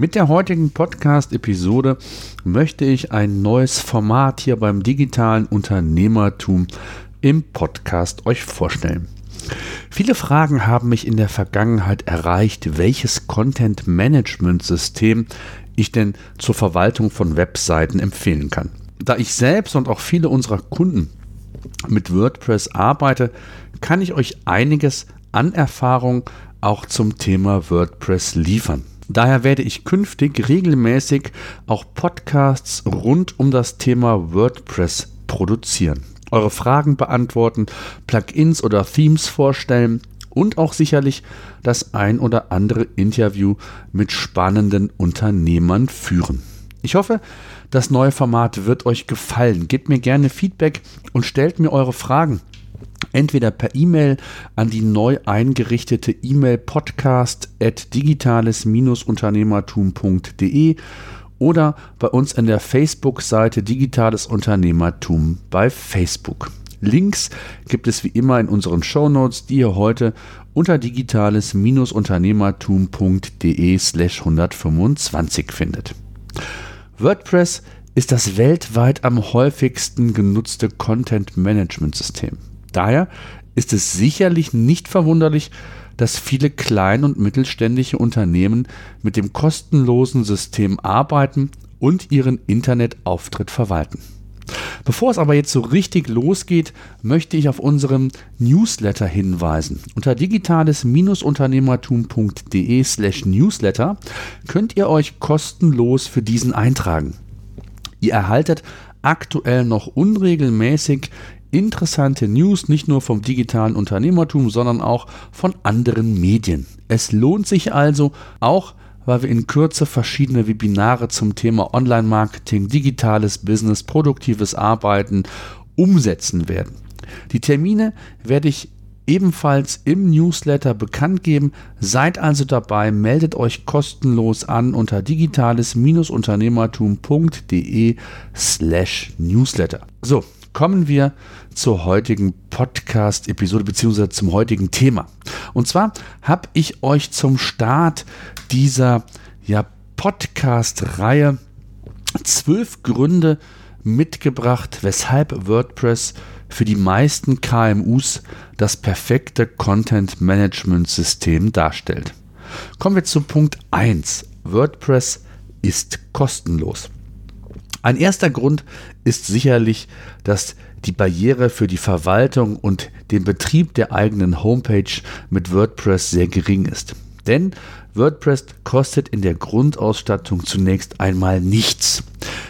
Mit der heutigen Podcast-Episode möchte ich ein neues Format hier beim digitalen Unternehmertum im Podcast euch vorstellen. Viele Fragen haben mich in der Vergangenheit erreicht, welches Content-Management-System ich denn zur Verwaltung von Webseiten empfehlen kann. Da ich selbst und auch viele unserer Kunden mit WordPress arbeite, kann ich euch einiges an Erfahrung auch zum Thema WordPress liefern. Daher werde ich künftig regelmäßig auch Podcasts rund um das Thema WordPress produzieren. Eure Fragen beantworten, Plugins oder Themes vorstellen und auch sicherlich das ein oder andere Interview mit spannenden Unternehmern führen. Ich hoffe, das neue Format wird euch gefallen. Gebt mir gerne Feedback und stellt mir eure Fragen entweder per E-Mail an die neu eingerichtete E-Mail podcast at digitales-unternehmertum.de oder bei uns in der Facebook-Seite Digitales Unternehmertum bei Facebook. Links gibt es wie immer in unseren Shownotes, die ihr heute unter digitales-unternehmertum.de slash 125 findet. WordPress ist das weltweit am häufigsten genutzte Content-Management-System. Daher ist es sicherlich nicht verwunderlich, dass viele klein- und mittelständische Unternehmen mit dem kostenlosen System arbeiten und ihren Internetauftritt verwalten. Bevor es aber jetzt so richtig losgeht, möchte ich auf unseren Newsletter hinweisen. Unter digitales-unternehmertum.de slash newsletter könnt ihr euch kostenlos für diesen eintragen. Ihr erhaltet aktuell noch unregelmäßig interessante News, nicht nur vom digitalen Unternehmertum, sondern auch von anderen Medien. Es lohnt sich also auch, weil wir in Kürze verschiedene Webinare zum Thema Online-Marketing, digitales Business, produktives Arbeiten umsetzen werden. Die Termine werde ich ebenfalls im Newsletter bekannt geben. Seid also dabei, meldet euch kostenlos an unter digitales-unternehmertum.de slash Newsletter. So, kommen wir zur heutigen Podcast-Episode beziehungsweise zum heutigen Thema. Und zwar habe ich euch zum Start dieser ja, Podcast-Reihe zwölf Gründe mitgebracht, weshalb WordPress für die meisten KMUs das perfekte Content-Management-System darstellt. Kommen wir zu Punkt 1. WordPress ist kostenlos. Ein erster Grund ist sicherlich, dass die Barriere für die Verwaltung und den Betrieb der eigenen Homepage mit WordPress sehr gering ist. Denn WordPress kostet in der Grundausstattung zunächst einmal nichts.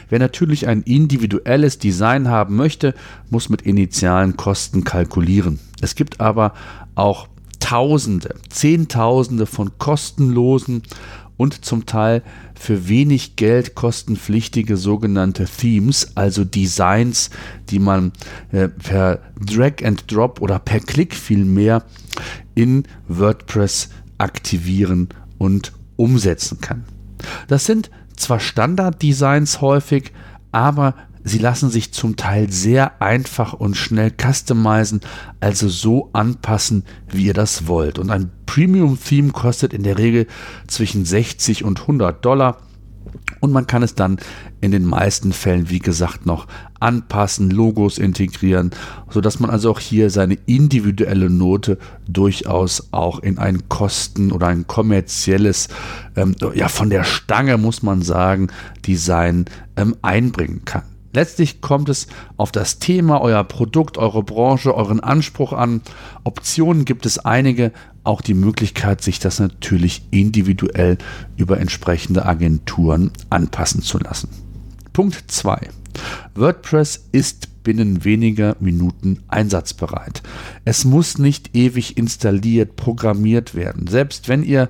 Wer natürlich ein individuelles Design haben möchte, muss mit initialen Kosten kalkulieren. Es gibt aber auch Tausende, Zehntausende von kostenlosen und zum Teil für wenig Geld kostenpflichtige sogenannte Themes, also Designs, die man äh, per Drag and Drop oder per Klick vielmehr in WordPress aktivieren und umsetzen kann. Das sind zwar Standard-Designs häufig, aber Sie lassen sich zum Teil sehr einfach und schnell customizen, also so anpassen, wie ihr das wollt. Und ein Premium-Theme kostet in der Regel zwischen 60 und 100 Dollar. Und man kann es dann in den meisten Fällen, wie gesagt, noch anpassen, Logos integrieren, sodass man also auch hier seine individuelle Note durchaus auch in ein Kosten- oder ein kommerzielles, ähm, ja, von der Stange muss man sagen, Design ähm, einbringen kann. Letztlich kommt es auf das Thema, euer Produkt, eure Branche, euren Anspruch an. Optionen gibt es einige, auch die Möglichkeit, sich das natürlich individuell über entsprechende Agenturen anpassen zu lassen. Punkt 2. WordPress ist binnen weniger Minuten einsatzbereit. Es muss nicht ewig installiert, programmiert werden. Selbst wenn ihr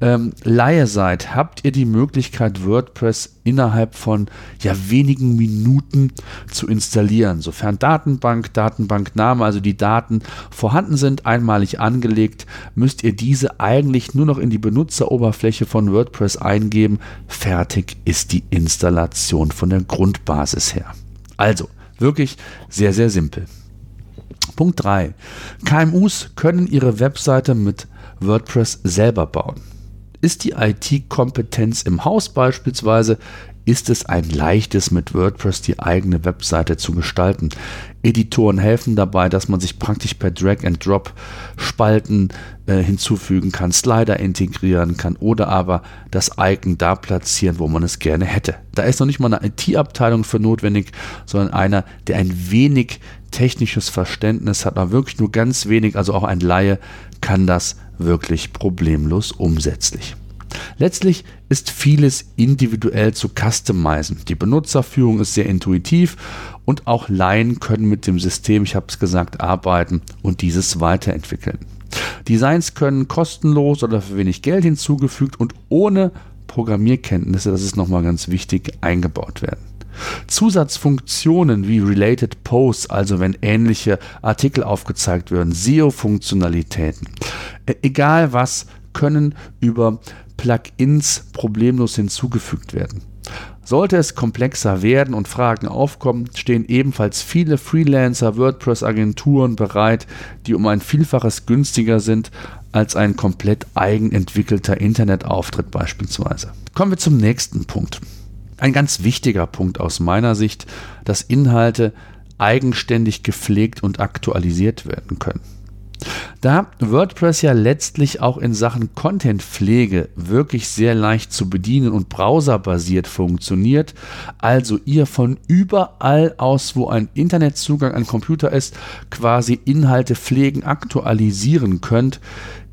ähm, Laie seid, habt ihr die Möglichkeit, WordPress innerhalb von ja, wenigen Minuten zu installieren. Sofern Datenbank, Datenbankname, also die Daten vorhanden sind, einmalig angelegt, müsst ihr diese eigentlich nur noch in die Benutzeroberfläche von WordPress eingeben. Fertig ist die Installation von der Grundbasis her. Also, wirklich sehr, sehr simpel. Punkt 3. KMUs können ihre Webseite mit WordPress selber bauen. Ist die IT-Kompetenz im Haus beispielsweise, ist es ein leichtes, mit WordPress die eigene Webseite zu gestalten. Editoren helfen dabei, dass man sich praktisch per Drag and Drop Spalten äh, hinzufügen kann, Slider integrieren kann oder aber das Icon da platzieren, wo man es gerne hätte. Da ist noch nicht mal eine IT-Abteilung für notwendig, sondern einer, der ein wenig technisches Verständnis hat, aber wirklich nur ganz wenig, also auch ein Laie kann das wirklich problemlos umsetzlich. Letztlich ist vieles individuell zu customizen. Die Benutzerführung ist sehr intuitiv und auch Laien können mit dem System, ich habe es gesagt, arbeiten und dieses weiterentwickeln. Designs können kostenlos oder für wenig Geld hinzugefügt und ohne Programmierkenntnisse, das ist nochmal ganz wichtig, eingebaut werden. Zusatzfunktionen wie Related Posts, also wenn ähnliche Artikel aufgezeigt werden, SEO-Funktionalitäten, egal was, können über Plugins problemlos hinzugefügt werden. Sollte es komplexer werden und Fragen aufkommen, stehen ebenfalls viele Freelancer, WordPress-Agenturen bereit, die um ein Vielfaches günstiger sind als ein komplett eigenentwickelter Internetauftritt beispielsweise. Kommen wir zum nächsten Punkt ein ganz wichtiger Punkt aus meiner Sicht, dass Inhalte eigenständig gepflegt und aktualisiert werden können. Da WordPress ja letztlich auch in Sachen Contentpflege wirklich sehr leicht zu bedienen und browserbasiert funktioniert, also ihr von überall aus, wo ein Internetzugang an Computer ist, quasi Inhalte pflegen, aktualisieren könnt,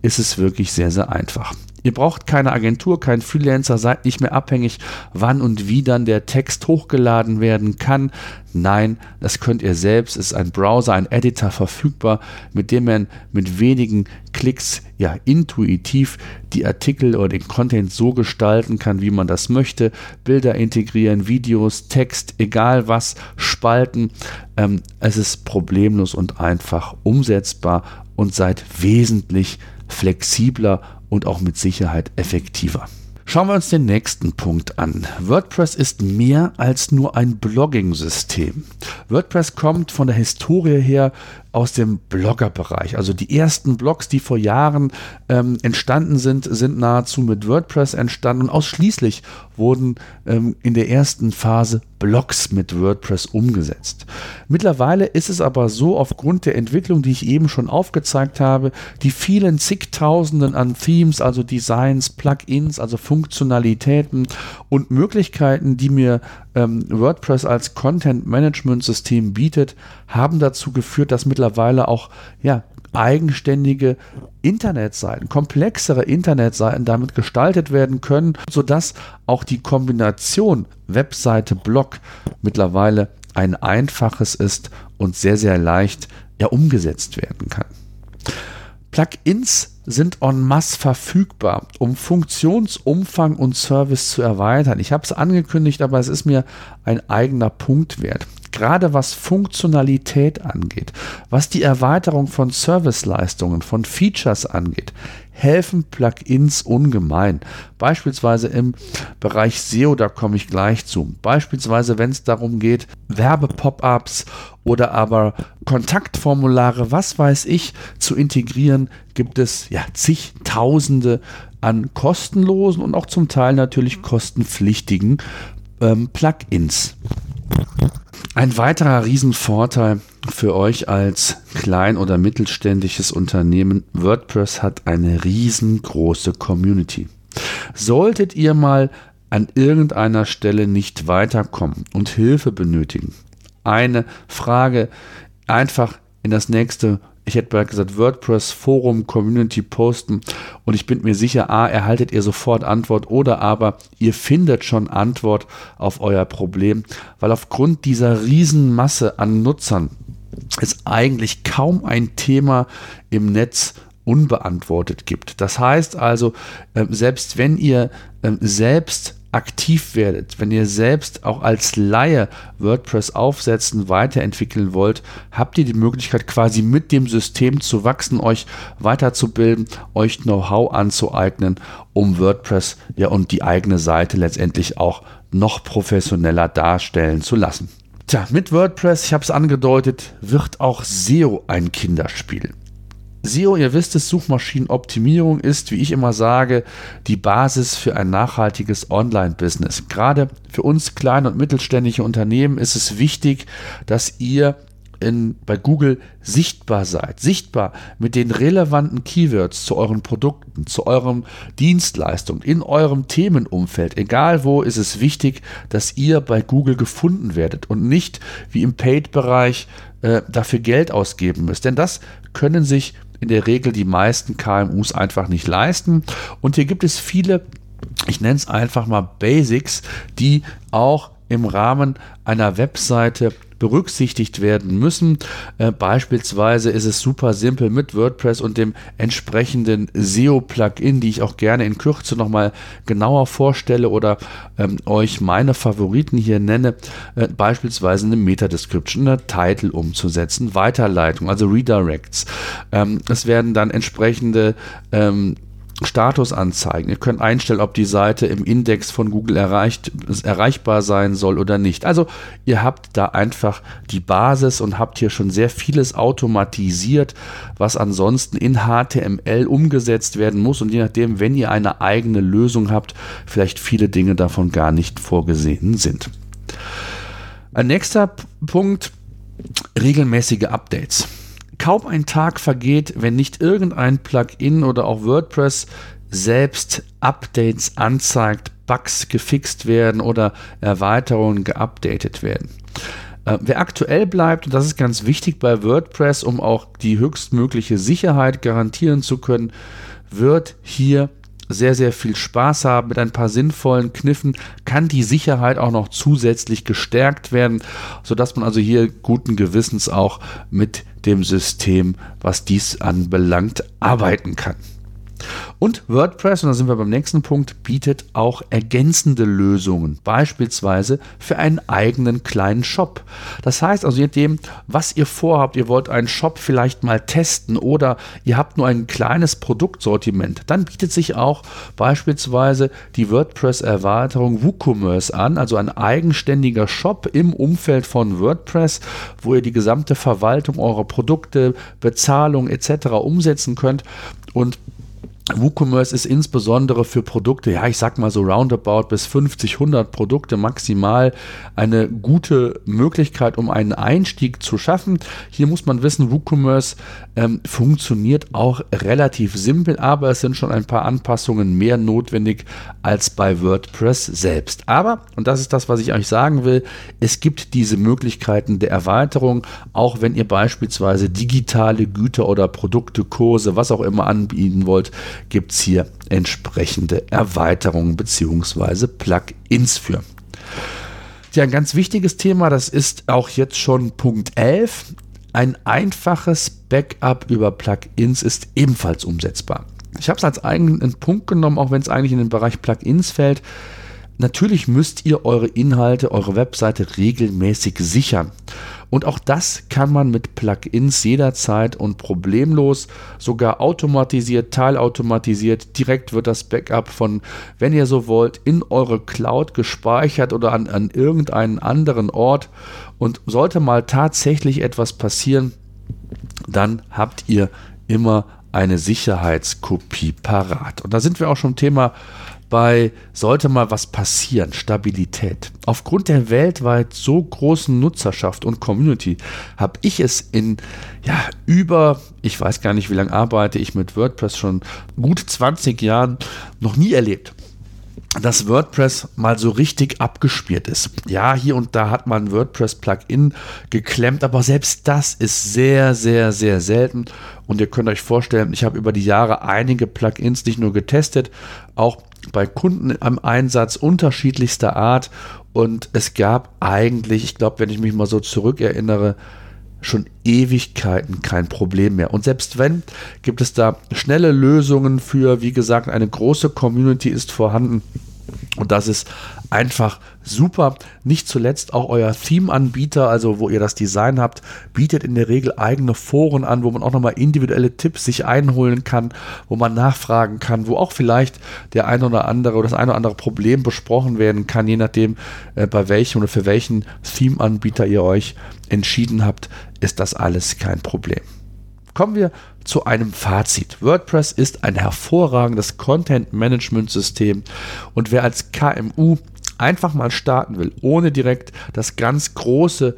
ist es wirklich sehr, sehr einfach. Ihr braucht keine Agentur, keinen Freelancer, seid nicht mehr abhängig, wann und wie dann der Text hochgeladen werden kann. Nein, das könnt ihr selbst. Es ist ein Browser, ein Editor verfügbar, mit dem man mit wenigen Klicks ja intuitiv die Artikel oder den Content so gestalten kann, wie man das möchte. Bilder integrieren, Videos, Text, egal was, spalten. Ähm, es ist problemlos und einfach umsetzbar und seid wesentlich flexibler und auch mit Sicherheit effektiver. Schauen wir uns den nächsten Punkt an. WordPress ist mehr als nur ein Blogging-System. WordPress kommt von der Historie her aus dem Blogger-Bereich. Also die ersten Blogs, die vor Jahren ähm, entstanden sind, sind nahezu mit WordPress entstanden und ausschließlich wurden ähm, in der ersten Phase Blogs mit WordPress umgesetzt. Mittlerweile ist es aber so, aufgrund der Entwicklung, die ich eben schon aufgezeigt habe, die vielen zigtausenden an Themes, also Designs, Plugins, also Funktionalitäten und Möglichkeiten, die mir ähm, WordPress als Content-Management-System bietet, haben dazu geführt, dass mittlerweile auch ja, eigenständige Internetseiten, komplexere Internetseiten damit gestaltet werden können, sodass auch die Kombination Webseite-Blog mittlerweile ein einfaches ist und sehr, sehr leicht ja, umgesetzt werden kann. Plugins sind en masse verfügbar, um Funktionsumfang und Service zu erweitern. Ich habe es angekündigt, aber es ist mir ein eigener Punkt wert. Gerade was Funktionalität angeht, was die Erweiterung von Serviceleistungen, von Features angeht, helfen Plugins ungemein. Beispielsweise im Bereich SEO, da komme ich gleich zu. Beispielsweise, wenn es darum geht, Werbe-Pop-ups oder aber Kontaktformulare, was weiß ich, zu integrieren, gibt es ja zigtausende an kostenlosen und auch zum Teil natürlich kostenpflichtigen ähm, Plugins. Ein weiterer Riesenvorteil für euch als klein- oder mittelständisches Unternehmen, WordPress hat eine riesengroße Community. Solltet ihr mal an irgendeiner Stelle nicht weiterkommen und Hilfe benötigen, eine Frage einfach in das nächste ich hätte bald gesagt, WordPress Forum Community posten und ich bin mir sicher, a, erhaltet ihr sofort Antwort oder aber ihr findet schon Antwort auf euer Problem, weil aufgrund dieser Riesenmasse an Nutzern ist eigentlich kaum ein Thema im Netz unbeantwortet gibt. Das heißt also, äh, selbst wenn ihr äh, selbst aktiv werdet, wenn ihr selbst auch als Laie WordPress aufsetzen, weiterentwickeln wollt, habt ihr die Möglichkeit quasi mit dem System zu wachsen, euch weiterzubilden, euch Know-how anzueignen, um WordPress ja und die eigene Seite letztendlich auch noch professioneller darstellen zu lassen. Tja, mit WordPress, ich habe es angedeutet, wird auch SEO ein Kinderspiel. SEO, ihr wisst es, Suchmaschinenoptimierung ist, wie ich immer sage, die Basis für ein nachhaltiges Online-Business. Gerade für uns kleine und mittelständische Unternehmen ist es wichtig, dass ihr in, bei Google sichtbar seid, sichtbar mit den relevanten Keywords zu euren Produkten, zu euren Dienstleistungen, in eurem Themenumfeld, egal wo, ist es wichtig, dass ihr bei Google gefunden werdet und nicht wie im Paid-Bereich äh, dafür Geld ausgeben müsst. Denn das können sich in der Regel die meisten KMUs einfach nicht leisten. Und hier gibt es viele, ich nenne es einfach mal Basics, die auch im Rahmen einer Webseite berücksichtigt werden müssen. Äh, beispielsweise ist es super simpel mit WordPress und dem entsprechenden SEO-Plugin, die ich auch gerne in Kürze nochmal genauer vorstelle oder ähm, euch meine Favoriten hier nenne, äh, beispielsweise eine Meta-Description, eine Title umzusetzen, Weiterleitung, also Redirects. Ähm, es werden dann entsprechende ähm, Status anzeigen. Ihr könnt einstellen, ob die Seite im Index von Google erreicht, erreichbar sein soll oder nicht. Also ihr habt da einfach die Basis und habt hier schon sehr vieles automatisiert, was ansonsten in HTML umgesetzt werden muss und je nachdem, wenn ihr eine eigene Lösung habt, vielleicht viele Dinge davon gar nicht vorgesehen sind. Ein nächster Punkt, regelmäßige Updates. Kaum ein Tag vergeht, wenn nicht irgendein Plugin oder auch WordPress selbst Updates anzeigt, Bugs gefixt werden oder Erweiterungen geupdatet werden. Äh, wer aktuell bleibt, und das ist ganz wichtig bei WordPress, um auch die höchstmögliche Sicherheit garantieren zu können, wird hier sehr, sehr viel Spaß haben mit ein paar sinnvollen Kniffen, kann die Sicherheit auch noch zusätzlich gestärkt werden, sodass man also hier guten Gewissens auch mit dem System, was dies anbelangt, arbeiten kann. Und WordPress, und da sind wir beim nächsten Punkt, bietet auch ergänzende Lösungen, beispielsweise für einen eigenen kleinen Shop. Das heißt also, je nachdem, was ihr vorhabt, ihr wollt einen Shop vielleicht mal testen oder ihr habt nur ein kleines Produktsortiment, dann bietet sich auch beispielsweise die WordPress-Erweiterung WooCommerce an, also ein eigenständiger Shop im Umfeld von WordPress, wo ihr die gesamte Verwaltung eurer Produkte, Bezahlung etc. umsetzen könnt und WooCommerce ist insbesondere für Produkte, ja, ich sag mal so roundabout bis 50, 100 Produkte maximal eine gute Möglichkeit, um einen Einstieg zu schaffen. Hier muss man wissen, WooCommerce ähm, funktioniert auch relativ simpel, aber es sind schon ein paar Anpassungen mehr notwendig als bei WordPress selbst. Aber, und das ist das, was ich euch sagen will, es gibt diese Möglichkeiten der Erweiterung, auch wenn ihr beispielsweise digitale Güter oder Produkte, Kurse, was auch immer anbieten wollt gibt es hier entsprechende Erweiterungen bzw. Plugins für. Ja, ein ganz wichtiges Thema, das ist auch jetzt schon Punkt 11. Ein einfaches Backup über Plugins ist ebenfalls umsetzbar. Ich habe es als eigenen Punkt genommen, auch wenn es eigentlich in den Bereich Plugins fällt. Natürlich müsst ihr eure Inhalte, eure Webseite regelmäßig sichern. Und auch das kann man mit Plugins jederzeit und problemlos, sogar automatisiert, teilautomatisiert, direkt wird das Backup von, wenn ihr so wollt, in eure Cloud gespeichert oder an, an irgendeinen anderen Ort. Und sollte mal tatsächlich etwas passieren, dann habt ihr immer eine Sicherheitskopie parat. Und da sind wir auch schon Thema bei sollte mal was passieren, Stabilität. Aufgrund der weltweit so großen Nutzerschaft und Community habe ich es in ja, über, ich weiß gar nicht, wie lange arbeite ich mit WordPress schon gut 20 Jahren noch nie erlebt dass WordPress mal so richtig abgespielt ist. Ja, hier und da hat man WordPress-Plugin geklemmt, aber selbst das ist sehr, sehr, sehr selten. Und ihr könnt euch vorstellen, ich habe über die Jahre einige Plugins nicht nur getestet, auch bei Kunden am Einsatz unterschiedlichster Art. Und es gab eigentlich, ich glaube, wenn ich mich mal so zurückerinnere, schon Ewigkeiten kein Problem mehr. Und selbst wenn, gibt es da schnelle Lösungen für, wie gesagt, eine große Community ist vorhanden. Und das ist einfach super. Nicht zuletzt auch euer Theme-Anbieter, also wo ihr das Design habt, bietet in der Regel eigene Foren an, wo man auch nochmal individuelle Tipps sich einholen kann, wo man nachfragen kann, wo auch vielleicht der ein oder andere oder das ein oder andere Problem besprochen werden kann, je nachdem, äh, bei welchem oder für welchen Theme-Anbieter ihr euch entschieden habt, ist das alles kein Problem. Kommen wir zu einem Fazit. WordPress ist ein hervorragendes Content-Management-System und wer als KMU einfach mal starten will, ohne direkt das ganz große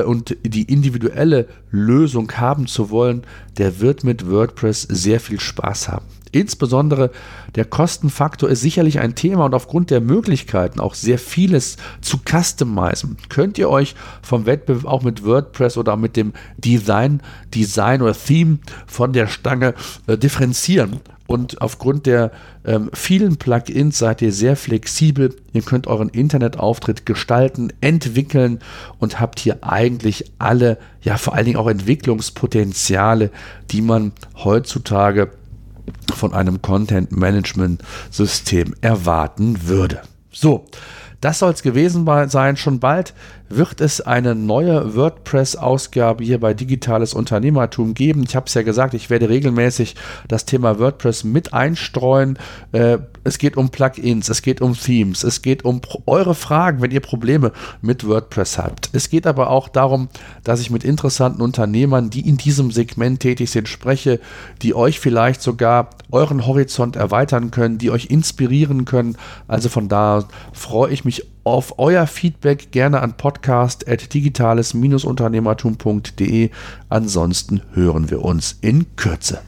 und die individuelle Lösung haben zu wollen, der wird mit WordPress sehr viel Spaß haben. Insbesondere der Kostenfaktor ist sicherlich ein Thema und aufgrund der Möglichkeiten auch sehr vieles zu customizen. Könnt ihr euch vom Wettbewerb auch mit WordPress oder mit dem Design, Design oder Theme von der Stange äh, differenzieren und aufgrund der ähm, vielen Plugins seid ihr sehr flexibel. Ihr könnt euren Internetauftritt gestalten, entwickeln und habt hier eigentlich alle, ja vor allen Dingen auch Entwicklungspotenziale, die man heutzutage von einem Content Management System erwarten würde. So, das soll es gewesen sein. Schon bald wird es eine neue WordPress-Ausgabe hier bei Digitales Unternehmertum geben. Ich habe es ja gesagt, ich werde regelmäßig das Thema WordPress mit einstreuen. Äh, es geht um Plugins, es geht um Themes, es geht um eure Fragen, wenn ihr Probleme mit WordPress habt. Es geht aber auch darum, dass ich mit interessanten Unternehmern, die in diesem Segment tätig sind, spreche, die euch vielleicht sogar euren Horizont erweitern können, die euch inspirieren können. Also von da freue ich mich auf euer Feedback gerne an podcast.digitales-unternehmertum.de. Ansonsten hören wir uns in Kürze.